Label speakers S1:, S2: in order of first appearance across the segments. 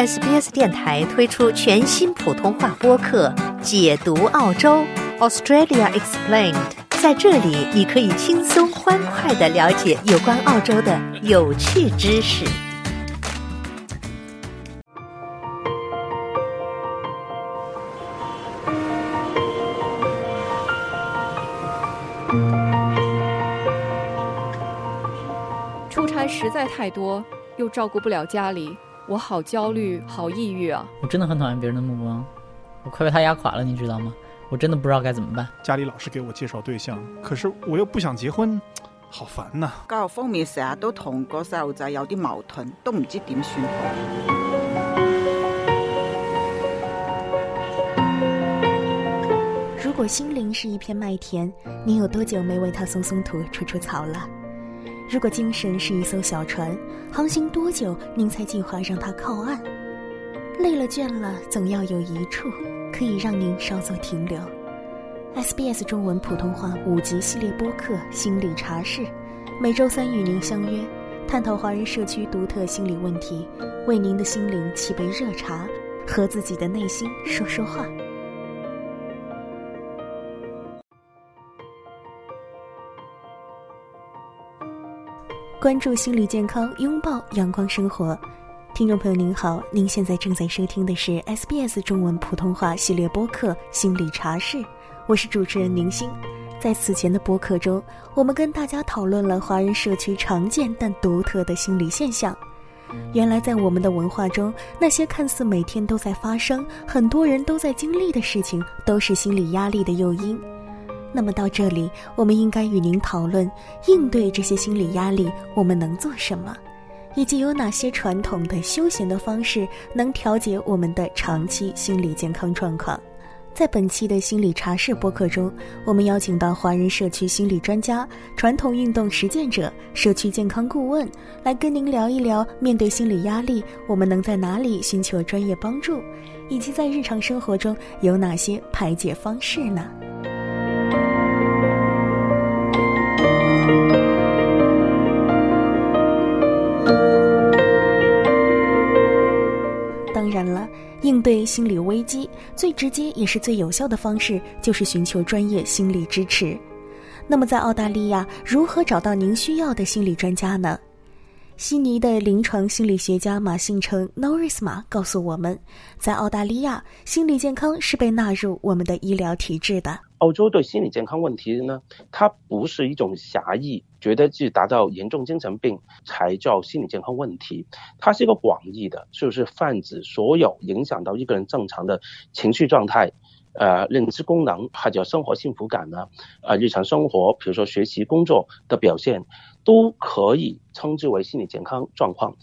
S1: SBS 电台推出全新普通话播客《解读澳洲 Australia Explained》。在这里，你可以轻松欢快的了解有关澳洲的有趣知识。
S2: 出差实在太多，又照顾不了家里，我好焦虑，好抑郁啊！
S3: 我真的很讨厌别人的目光，我快被他压垮了，你知道吗？我真的不知道该怎么办。
S4: 家里老是给我介绍对象，可是我又不想结婚，好煩呐、
S5: 教育方面成日都同個細路仔有啲矛盾，都唔知點算好。
S6: 如果心灵是一片麦田，你有多久没为它松松土、除除草了？如果精神是一艘小船，航行多久您才计划让它靠岸？累了倦了，总要有一处可以让您稍作停留。SBS 中文普通话五级系列播客《心理茶室》，每周三与您相约，探讨华人社区独特心理问题，为您的心灵沏杯热茶，和自己的内心说说话。关注心理健康，拥抱阳光生活。听众朋友您好，您现在正在收听的是 SBS 中文普通话系列播客《心理茶室》，我是主持人宁星。在此前的播客中，我们跟大家讨论了华人社区常见但独特的心理现象。原来，在我们的文化中，那些看似每天都在发生、很多人都在经历的事情，都是心理压力的诱因。那么到这里，我们应该与您讨论应对这些心理压力，我们能做什么，以及有哪些传统的休闲的方式能调节我们的长期心理健康状况。在本期的心理茶室播客中，我们邀请到华人社区心理专家、传统运动实践者、社区健康顾问，来跟您聊一聊面对心理压力，我们能在哪里寻求专业帮助，以及在日常生活中有哪些排解方式呢？当然了，应对心理危机最直接也是最有效的方式，就是寻求专业心理支持。那么，在澳大利亚，如何找到您需要的心理专家呢？悉尼的临床心理学家马信成 （Norris 马）告诉我们，在澳大利亚，心理健康是被纳入我们的医疗体制的。
S7: 澳洲对心理健康问题呢，它不是一种狭义，觉得是达到严重精神病才叫心理健康问题，它是一个广义的，就是泛指所有影响到一个人正常的情绪状态。呃，认知功能或者生活幸福感呢，呃，日常生活，比如说学习、工作的表现，都可以称之为心理健康状况。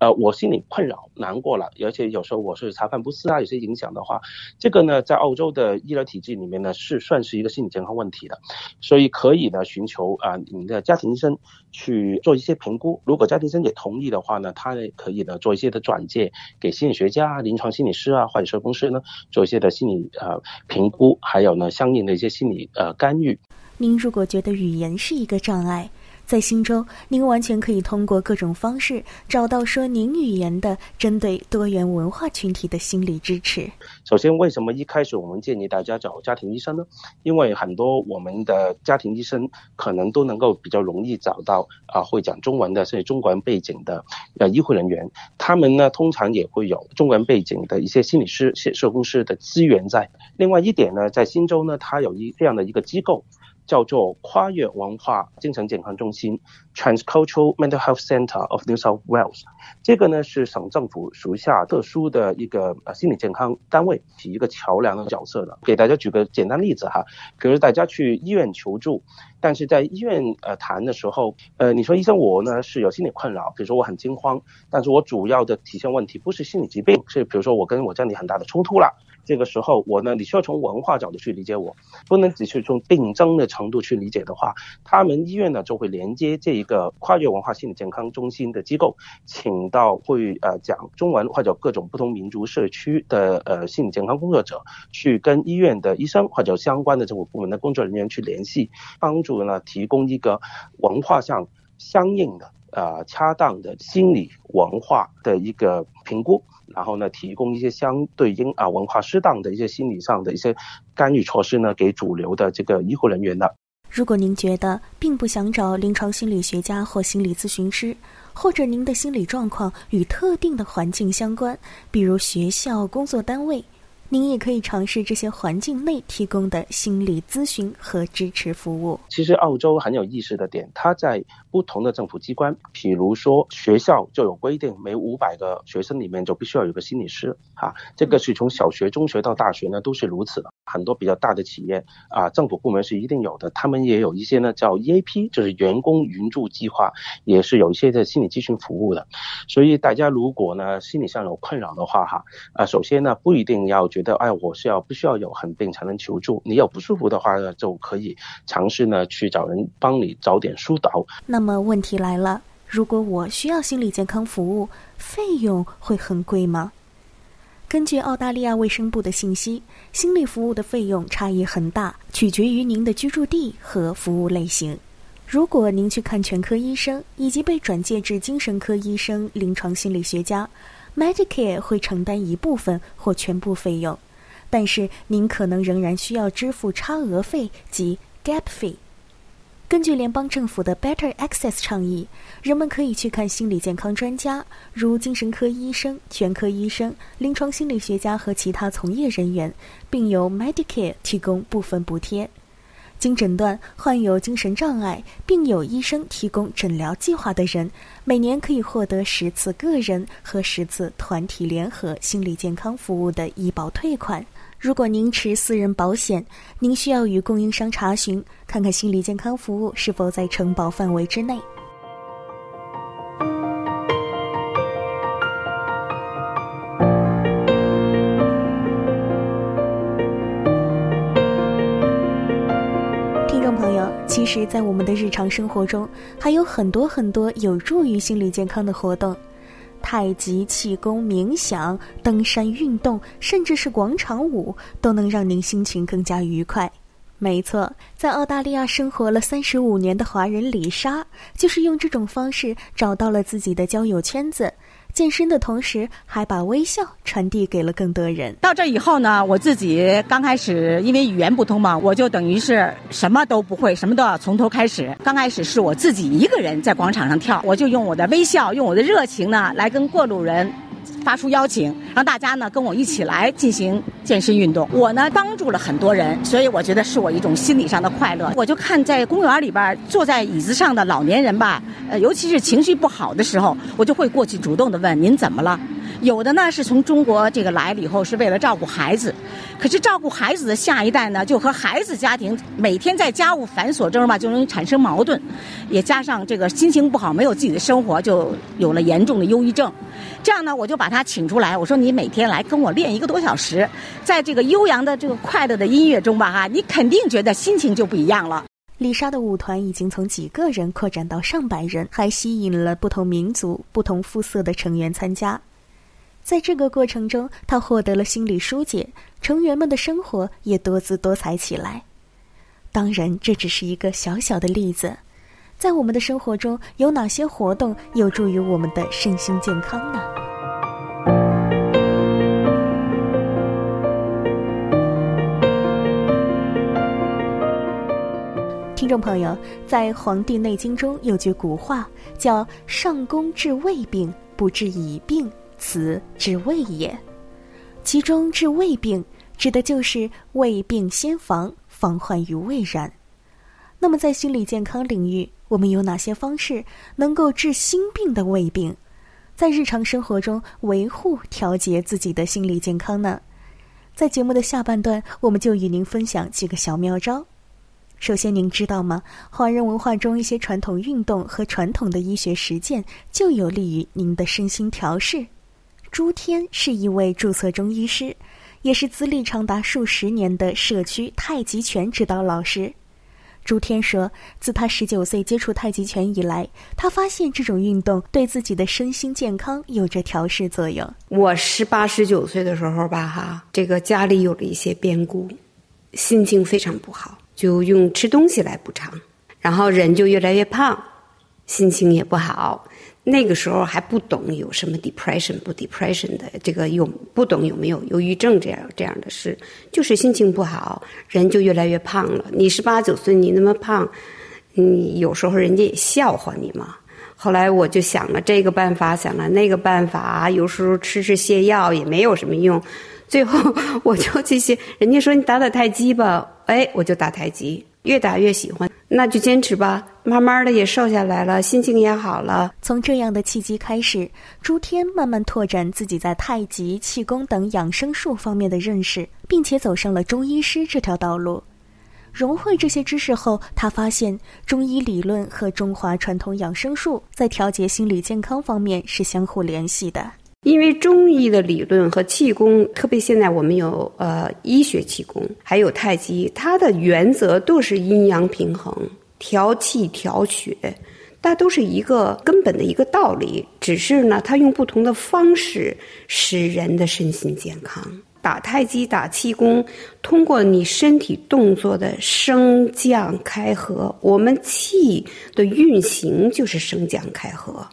S7: 呃，我心里困扰、难过了，而且有时候我是茶饭不思啊，有些影响的话，这个呢，在澳洲的医疗体制里面呢，是算是一个心理健康问题的，所以可以呢寻求啊、呃、你的家庭医生去做一些评估，如果家庭医生也同意的话呢，他可以呢做一些的转介给心理学家、临床心理师啊或者社工师呢做一些的心理呃评估，还有呢相应的一些心理呃干预。
S6: 您如果觉得语言是一个障碍，在新州，您完全可以通过各种方式找到说您语言的、针对多元文化群体的心理支持。
S7: 首先，为什么一开始我们建议大家找家庭医生呢？因为很多我们的家庭医生可能都能够比较容易找到啊会讲中文的甚至中国人背景的呃医护人员，他们呢通常也会有中国人背景的一些心理师、社工师的资源在。另外一点呢，在新州呢，它有一这样的一个机构。叫做跨越文化精神健康中心。（Transcultural Mental Health Center of New South Wales）。这个呢是省政府属下特殊的一个呃心理健康单位，起一个桥梁的角色的。给大家举个简单例子哈，比如大家去医院求助，但是在医院呃谈的时候，呃你说医生我呢是有心理困扰，比如说我很惊慌，但是我主要的体现问题不是心理疾病，是比如说我跟我家里很大的冲突了。这个时候，我呢，你需要从文化角度去理解我，不能只是从病症的程度去理解的话，他们医院呢就会连接这一个跨越文化心理健康中心的机构，请到会呃讲中文或者各种不同民族社区的呃心理健康工作者，去跟医院的医生或者相关的政府部门的工作人员去联系，帮助呢提供一个文化上相应的。呃，恰当的心理文化的一个评估，然后呢，提供一些相对应啊文化适当的一些心理上的一些干预措施呢，给主流的这个医护人员的。
S6: 如果您觉得并不想找临床心理学家或心理咨询师，或者您的心理状况与特定的环境相关，比如学校、工作单位。您也可以尝试这些环境内提供的心理咨询和支持服务。
S7: 其实澳洲很有意思的点，它在不同的政府机关，比如说学校就有规定，每五百个学生里面就必须要有个心理师啊。这个是从小学、中学到大学呢都是如此的。很多比较大的企业啊，政府部门是一定有的，他们也有一些呢叫 EAP，就是员工援助计划，也是有一些的心理咨询服务的。所以大家如果呢心理上有困扰的话哈，啊，首先呢不一定要觉得哎，我是要不需要有很病才能求助。你有不舒服的话呢，就可以尝试呢去找人帮你找点疏导。
S6: 那那么问题来了，如果我需要心理健康服务，费用会很贵吗？根据澳大利亚卫生部的信息，心理服务的费用差异很大，取决于您的居住地和服务类型。如果您去看全科医生以及被转介至精神科医生、临床心理学家，Medicare 会承担一部分或全部费用。但是您可能仍然需要支付差额费及 gap fee。根据联邦政府的 Better Access 倡议，人们可以去看心理健康专家，如精神科医生、全科医生、临床心理学家和其他从业人员，并由 Medicare 提供部分补贴。经诊断患有精神障碍并有医生提供诊疗计划的人，每年可以获得十次个人和十次团体联合心理健康服务的医保退款。如果您持私人保险，您需要与供应商查询，看看心理健康服务是否在承保范围之内。听众朋友，其实，在我们的日常生活中，还有很多很多有助于心理健康的活动。太极、气功、冥想、登山、运动，甚至是广场舞，都能让您心情更加愉快。没错，在澳大利亚生活了三十五年的华人李莎，就是用这种方式找到了自己的交友圈子。健身的同时，还把微笑传递给了更多人。
S8: 到这以后呢，我自己刚开始因为语言不通嘛，我就等于是什么都不会，什么都要从头开始。刚开始是我自己一个人在广场上跳，我就用我的微笑，用我的热情呢，来跟过路人。发出邀请，让大家呢跟我一起来进行健身运动。我呢帮助了很多人，所以我觉得是我一种心理上的快乐。我就看在公园里边坐在椅子上的老年人吧，呃，尤其是情绪不好的时候，我就会过去主动的问您怎么了。有的呢是从中国这个来了以后是为了照顾孩子，可是照顾孩子的下一代呢，就和孩子家庭每天在家务繁琐中吧，就容易产生矛盾，也加上这个心情不好，没有自己的生活，就有了严重的忧郁症。这样呢，我就把他请出来，我说你每天来跟我练一个多小时，在这个悠扬的这个快乐的音乐中吧，哈，你肯定觉得心情就不一样了。
S6: 丽莎的舞团已经从几个人扩展到上百人，还吸引了不同民族、不同肤色的成员参加。在这个过程中，他获得了心理疏解，成员们的生活也多姿多彩起来。当然，这只是一个小小的例子。在我们的生活中，有哪些活动有助于我们的身心健康呢？听众朋友，在《黄帝内经》中有句古话，叫“上工治未病，不治已病”。此治胃也，其中治胃病指的就是胃病先防，防患于未然。那么在心理健康领域，我们有哪些方式能够治心病的胃病？在日常生活中维护调节自己的心理健康呢？在节目的下半段，我们就与您分享几个小妙招。首先，您知道吗？华人文化中一些传统运动和传统的医学实践，就有利于您的身心调试。朱天是一位注册中医师，也是资历长达数十年的社区太极拳指导老师。朱天说，自他十九岁接触太极拳以来，他发现这种运动对自己的身心健康有着调试作用。
S9: 我十八十九岁的时候吧，哈，这个家里有了一些变故，心情非常不好，就用吃东西来补偿，然后人就越来越胖，心情也不好。那个时候还不懂有什么 depression 不 depression 的，这个有不懂有没有忧郁症这样这样的事，就是心情不好，人就越来越胖了。你十八九岁你那么胖，你有时候人家也笑话你嘛。后来我就想了这个办法，想了那个办法，有时候吃吃泻药也没有什么用。最后我就这些，人家说你打打太极吧，哎，我就打太极，越打越喜欢。那就坚持吧，慢慢的也瘦下来了，心情也好了。
S6: 从这样的契机开始，朱天慢慢拓展自己在太极、气功等养生术方面的认识，并且走上了中医师这条道路。融会这些知识后，他发现中医理论和中华传统养生术在调节心理健康方面是相互联系的。
S9: 因为中医的理论和气功，特别现在我们有呃医学气功，还有太极，它的原则都是阴阳平衡、调气调血，它都是一个根本的一个道理。只是呢，它用不同的方式使人的身心健康。打太极、打气功，通过你身体动作的升降开合，我们气的运行就是升降开合。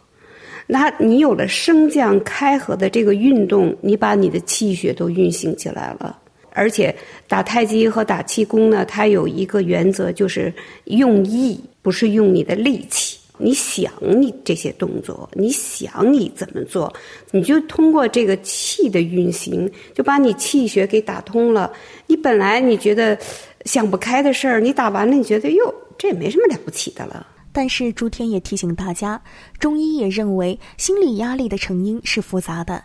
S9: 那你有了升降开合的这个运动，你把你的气血都运行起来了。而且打太极和打气功呢，它有一个原则，就是用意，不是用你的力气。你想你这些动作，你想你怎么做，你就通过这个气的运行，就把你气血给打通了。你本来你觉得想不开的事儿，你打完了，你觉得哟，这也没什么了不起的了。
S6: 但是朱天也提醒大家，中医也认为心理压力的成因是复杂的，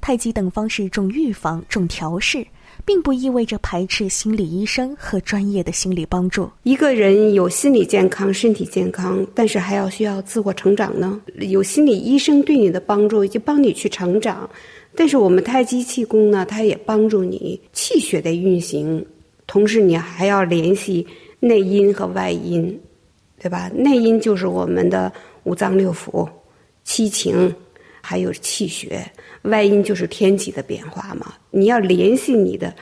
S6: 太极等方式重预防、重调试，并不意味着排斥心理医生和专业的心理帮助。
S9: 一个人有心理健康、身体健康，但是还要需要自我成长呢。有心理医生对你的帮助，就帮你去成长。但是我们太极气功呢，它也帮助你气血的运行，同时你还要联系内因和外因。对吧？内因就是我们的五脏六腑、七情，还有气血；外因就是天气的变化嘛。你要联系你的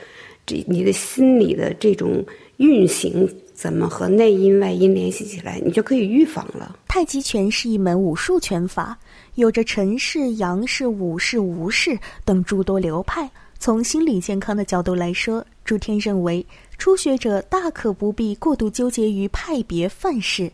S9: 这你的心理的这种运行，怎么和内因外因联系起来，你就可以预防了。
S6: 太极拳是一门武术拳法，有着陈氏、杨氏、武氏、吴氏等诸多流派。从心理健康的角度来说，朱天认为。初学者大可不必过度纠结于派别范式，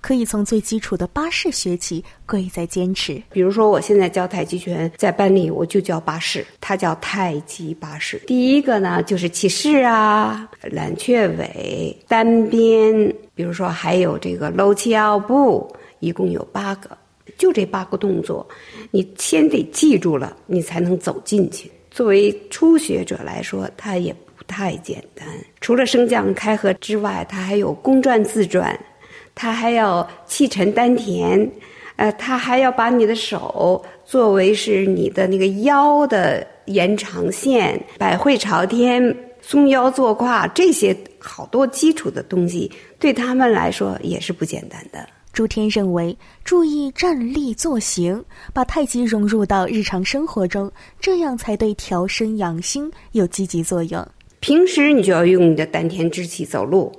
S6: 可以从最基础的八式学起，贵在坚持。
S9: 比如说，我现在教太极拳，在班里我就教八式，它叫太极八式。第一个呢，就是起势啊，揽雀尾、单边，比如说还有这个搂起腰部，一共有八个，就这八个动作，你先得记住了，你才能走进去。作为初学者来说，他也。太简单，除了升降开合之外，它还有公转自转，它还要气沉丹田，呃，它还要把你的手作为是你的那个腰的延长线，百会朝天、松腰坐胯，这些好多基础的东西，对他们来说也是不简单的。
S6: 朱天认为，注意站立坐行，把太极融入到日常生活中，这样才对调身养心有积极作用。
S9: 平时你就要用你的丹田之气走路，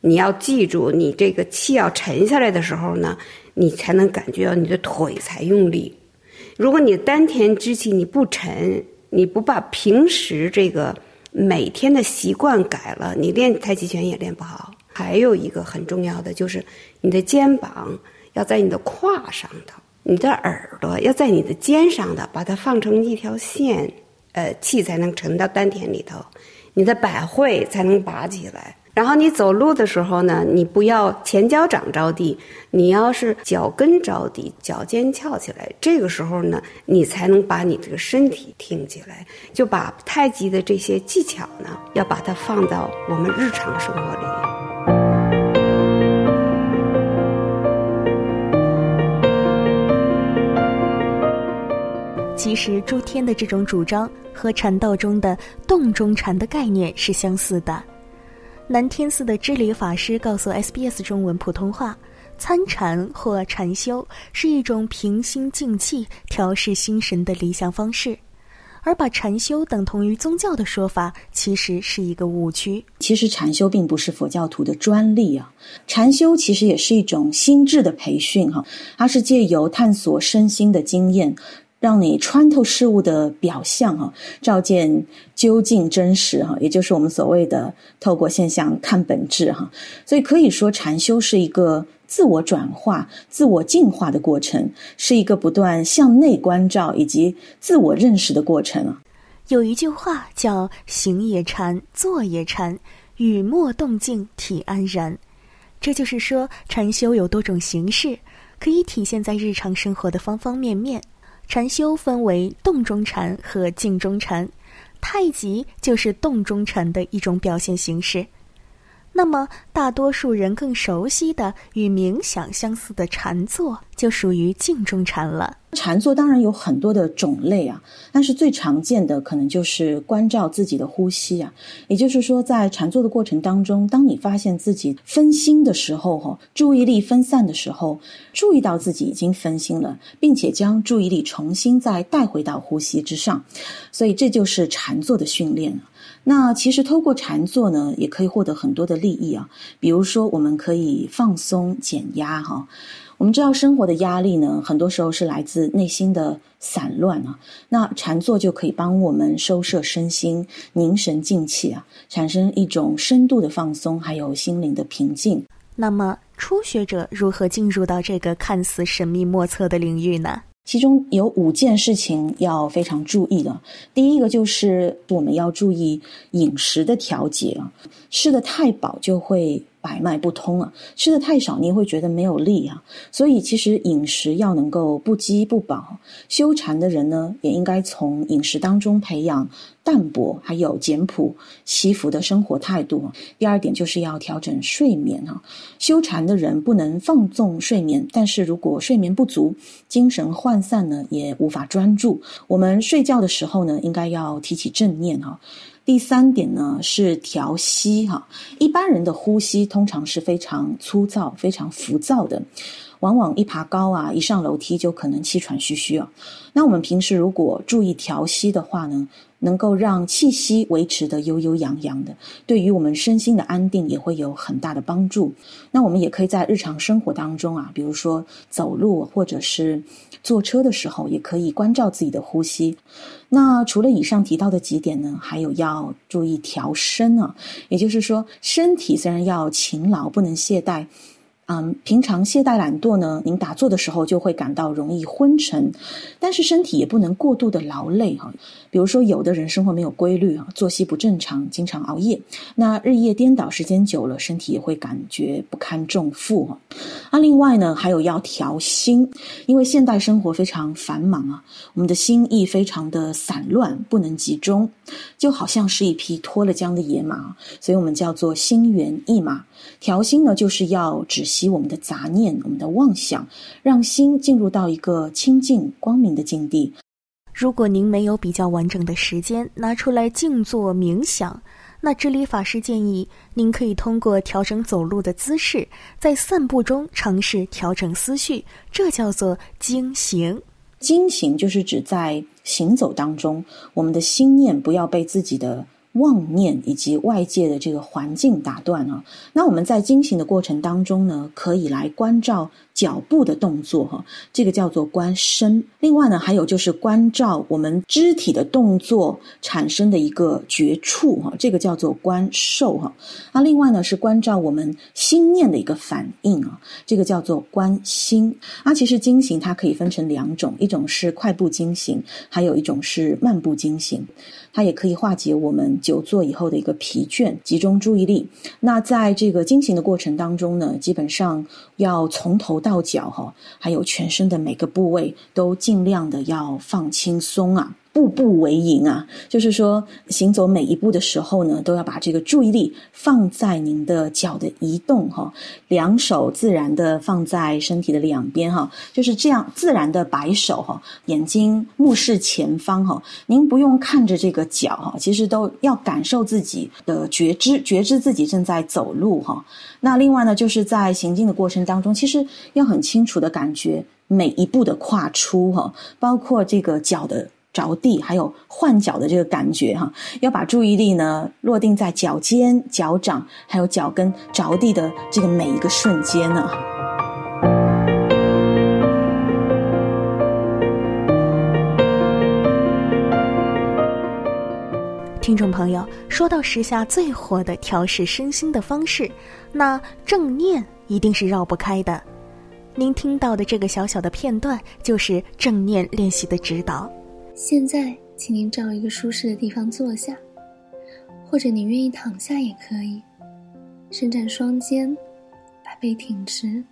S9: 你要记住，你这个气要沉下来的时候呢，你才能感觉到你的腿才用力。如果你丹田之气你不沉，你不把平时这个每天的习惯改了，你练太极拳也练不好。还有一个很重要的就是，你的肩膀要在你的胯上头，你的耳朵要在你的肩上的，把它放成一条线，呃，气才能沉到丹田里头。你的百会才能拔起来，然后你走路的时候呢，你不要前脚掌着地，你要是脚跟着地，脚尖翘起来，这个时候呢，你才能把你这个身体挺起来。就把太极的这些技巧呢，要把它放到我们日常生活里。
S6: 其实诸天的这种主张和禅道中的洞中禅的概念是相似的。南天寺的知礼法师告诉 SBS 中文普通话，参禅或禅修是一种平心静气、调试心神的理想方式。而把禅修等同于宗教的说法，其实是一个误区。
S10: 其实禅修并不是佛教徒的专利啊，禅修其实也是一种心智的培训哈，它是借由探索身心的经验。让你穿透事物的表象，哈，照见究竟真实，哈，也就是我们所谓的透过现象看本质，哈。所以可以说，禅修是一个自我转化、自我进化的过程，是一个不断向内关照以及自我认识的过程啊。
S6: 有一句话叫“行也禅，坐也禅，语默动静，体安然”，这就是说，禅修有多种形式，可以体现在日常生活的方方面面。禅修分为动中禅和静中禅，太极就是动中禅的一种表现形式。那么，大多数人更熟悉的与冥想相似的禅坐，就属于静中禅了。
S10: 禅坐当然有很多的种类啊，但是最常见的可能就是关照自己的呼吸啊。也就是说，在禅坐的过程当中，当你发现自己分心的时候，哈，注意力分散的时候，注意到自己已经分心了，并且将注意力重新再带回到呼吸之上，所以这就是禅坐的训练。那其实透过禅坐呢，也可以获得很多的利益啊，比如说我们可以放松减压哈。我们知道生活的压力呢，很多时候是来自内心的散乱啊。那禅坐就可以帮我们收摄身心、凝神静气啊，产生一种深度的放松，还有心灵的平静。
S6: 那么初学者如何进入到这个看似神秘莫测的领域呢？
S10: 其中有五件事情要非常注意的。第一个就是我们要注意饮食的调节啊，吃的太饱就会。百脉不通啊，吃的太少你也会觉得没有力啊，所以其实饮食要能够不饥不饱。修禅的人呢，也应该从饮食当中培养淡泊，还有简朴惜福的生活态度。第二点就是要调整睡眠啊，修禅的人不能放纵睡眠，但是如果睡眠不足，精神涣散呢，也无法专注。我们睡觉的时候呢，应该要提起正念啊。第三点呢是调息哈，一般人的呼吸通常是非常粗糙、非常浮躁的，往往一爬高啊，一上楼梯就可能气喘吁吁啊。那我们平时如果注意调息的话呢？能够让气息维持的悠悠扬扬的，对于我们身心的安定也会有很大的帮助。那我们也可以在日常生活当中啊，比如说走路或者是坐车的时候，也可以关照自己的呼吸。那除了以上提到的几点呢，还有要注意调身啊，也就是说，身体虽然要勤劳，不能懈怠。嗯，平常懈怠懒惰呢，您打坐的时候就会感到容易昏沉，但是身体也不能过度的劳累哈。比如说，有的人生活没有规律啊，作息不正常，经常熬夜，那日夜颠倒时间久了，身体也会感觉不堪重负哈。那另外呢，还有要调心，因为现代生活非常繁忙啊，我们的心意非常的散乱，不能集中，就好像是一匹脱了缰的野马，所以我们叫做心猿意马。调心呢，就是要止息我们的杂念、我们的妄想，让心进入到一个清净光明的境地。
S6: 如果您没有比较完整的时间拿出来静坐冥想，那知理法师建议您可以通过调整走路的姿势，在散步中尝试调整思绪，这叫做经行。
S10: 经行就是指在行走当中，我们的心念不要被自己的。妄念以及外界的这个环境打断啊，那我们在进行的过程当中呢，可以来关照脚步的动作哈，这个叫做观身。另外呢，还有就是关照我们肢体的动作产生的一个觉触哈，这个叫做观受哈。那另外呢，是关照我们心念的一个反应啊，这个叫做观心。啊，其实经行它可以分成两种，一种是快步经行，还有一种是慢步经行。它也可以化解我们久坐以后的一个疲倦，集中注意力。那在这个进行的过程当中呢，基本上要从头到脚哈，还有全身的每个部位都尽量的要放轻松啊。步步为营啊，就是说行走每一步的时候呢，都要把这个注意力放在您的脚的移动哈，两手自然的放在身体的两边哈，就是这样自然的摆手哈，眼睛目视前方哈，您不用看着这个脚哈，其实都要感受自己的觉知，觉知自己正在走路哈。那另外呢，就是在行进的过程当中，其实要很清楚的感觉每一步的跨出哈，包括这个脚的。着地，还有换脚的这个感觉哈，要把注意力呢落定在脚尖、脚掌，还有脚跟着地的这个每一个瞬间呢。
S6: 听众朋友，说到时下最火的调试身心的方式，那正念一定是绕不开的。您听到的这个小小的片段，就是正念练习的指导。
S11: 现在，请您找一个舒适的地方坐下，或者你愿意躺下也可以。伸展双肩，把背挺直。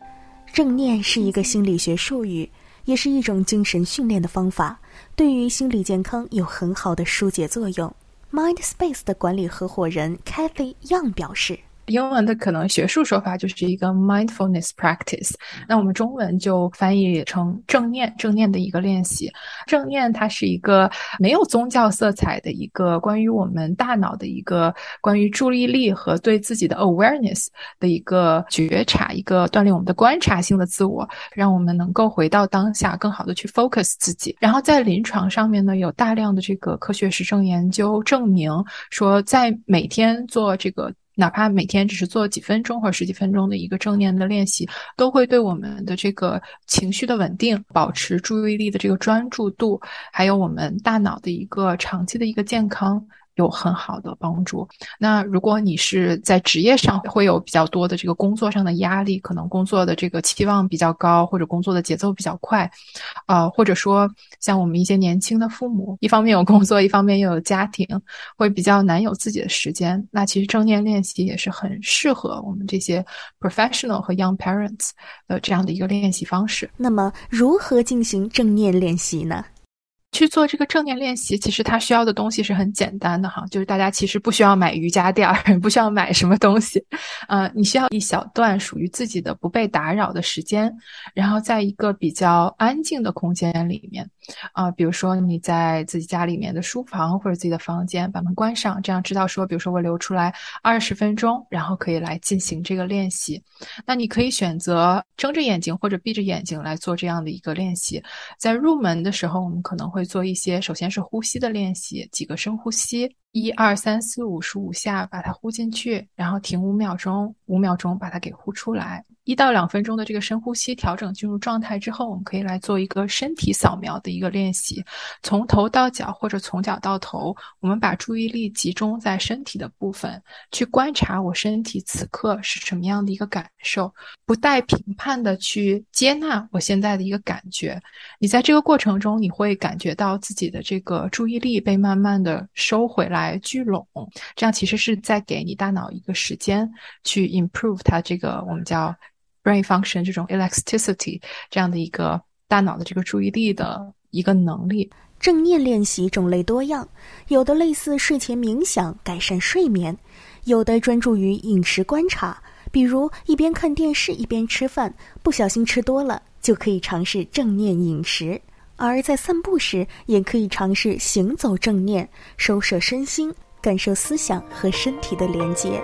S6: 正念是一个心理学术语，也是一种精神训练的方法，对于心理健康有很好的疏解作用。Mindspace 的管理合伙人 Kathy Young 表示。
S12: 英文的可能学术说法就是一个 mindfulness practice，那我们中文就翻译成正念，正念的一个练习。正念它是一个没有宗教色彩的一个关于我们大脑的一个关于注意力和对自己的 awareness 的一个觉察，一个锻炼我们的观察性的自我，让我们能够回到当下，更好的去 focus 自己。然后在临床上面呢，有大量的这个科学实证研究证明说，在每天做这个。哪怕每天只是做几分钟或者十几分钟的一个正念的练习，都会对我们的这个情绪的稳定、保持注意力的这个专注度，还有我们大脑的一个长期的一个健康。有很好的帮助。那如果你是在职业上会有比较多的这个工作上的压力，可能工作的这个期望比较高，或者工作的节奏比较快，啊，或者说像我们一些年轻的父母，一方面有工作，一方面又有家庭，会比较难有自己的时间。那其实正念练习也是很适合我们这些 professional 和 young parents 的这样的一个练习方式。
S6: 那么，如何进行正念练习呢？
S12: 去做这个正念练习，其实它需要的东西是很简单的哈，就是大家其实不需要买瑜伽垫儿，不需要买什么东西，呃，你需要一小段属于自己的不被打扰的时间，然后在一个比较安静的空间里面，啊，比如说你在自己家里面的书房或者自己的房间，把门关上，这样知道说，比如说我留出来二十分钟，然后可以来进行这个练习。那你可以选择睁着眼睛或者闭着眼睛来做这样的一个练习。在入门的时候，我们可能会。做一些，首先是呼吸的练习，几个深呼吸，一二三四五十五下，把它呼进去，然后停五秒钟，五秒钟把它给呼出来。一到两分钟的这个深呼吸调整进入状态之后，我们可以来做一个身体扫描的一个练习，从头到脚或者从脚到头，我们把注意力集中在身体的部分，去观察我身体此刻是什么样的一个感受，不带评判的去接纳我现在的一个感觉。你在这个过程中，你会感觉到自己的这个注意力被慢慢的收回来来聚拢，这样其实是在给你大脑一个时间去 improve 它这个我们叫。brain function 这种 elasticity 这样的一个大脑的这个注意力的一个能力。
S6: 正念练习种类多样，有的类似睡前冥想改善睡眠，有的专注于饮食观察，比如一边看电视一边吃饭，不小心吃多了就可以尝试正念饮食；而在散步时也可以尝试行走正念，收摄身心，感受思想和身体的连接。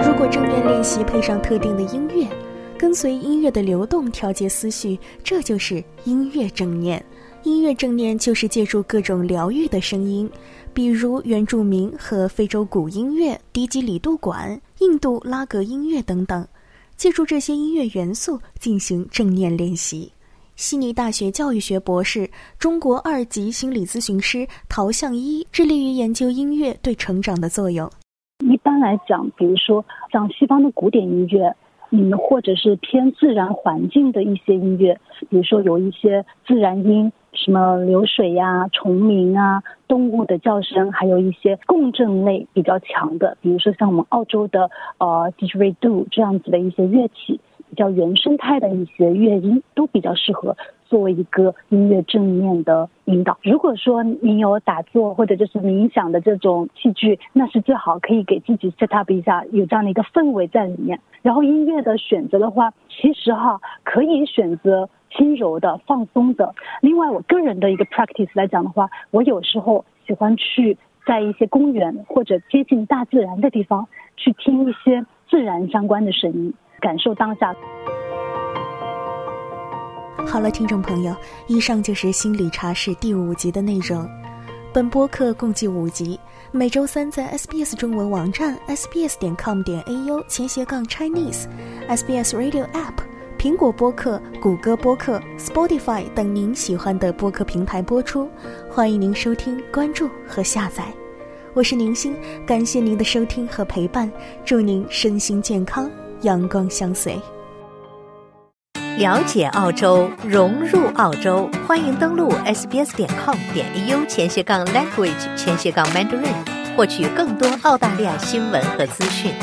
S6: 如果正念练习配上特定的音乐，跟随音乐的流动调节思绪，这就是音乐正念。音乐正念就是借助各种疗愈的声音，比如原住民和非洲古音乐、低级里杜管、印度拉格音乐等等，借助这些音乐元素进行正念练习。悉尼大学教育学博士、中国二级心理咨询师陶向一致力于研究音乐对成长的作用。
S13: 一般来讲，比如说像西方的古典音乐，嗯，或者是偏自然环境的一些音乐，比如说有一些自然音，什么流水呀、虫鸣啊、动物的叫声，还有一些共振类比较强的，比如说像我们澳洲的呃 didgeridoo 这样子的一些乐器，比较原生态的一些乐音，都比较适合。作为一个音乐正面的引导，如果说你有打坐或者就是冥想的这种器具，那是最好可以给自己 set up 一下，有这样的一个氛围在里面。然后音乐的选择的话，其实哈可以选择轻柔的、放松的。另外，我个人的一个 practice 来讲的话，我有时候喜欢去在一些公园或者接近大自然的地方去听一些自然相关的声音。感受当下。
S6: 好了，听众朋友，以上就是心理茶室第五集的内容。本播客共计五集，每周三在 SBS 中文网站 sbs 点 com 点 au 前斜杠 Chinese、SBS Radio App、苹果播客、谷歌播客、Spotify 等您喜欢的播客平台播出。欢迎您收听、关注和下载。我是宁心，感谢您的收听和陪伴，祝您身心健康，阳光相随。
S1: 了解澳洲，融入澳洲，欢迎登录 sbs 点 com 点 au 前斜杠 language 前斜杠 mandarin，获取更多澳大利亚新闻和资讯。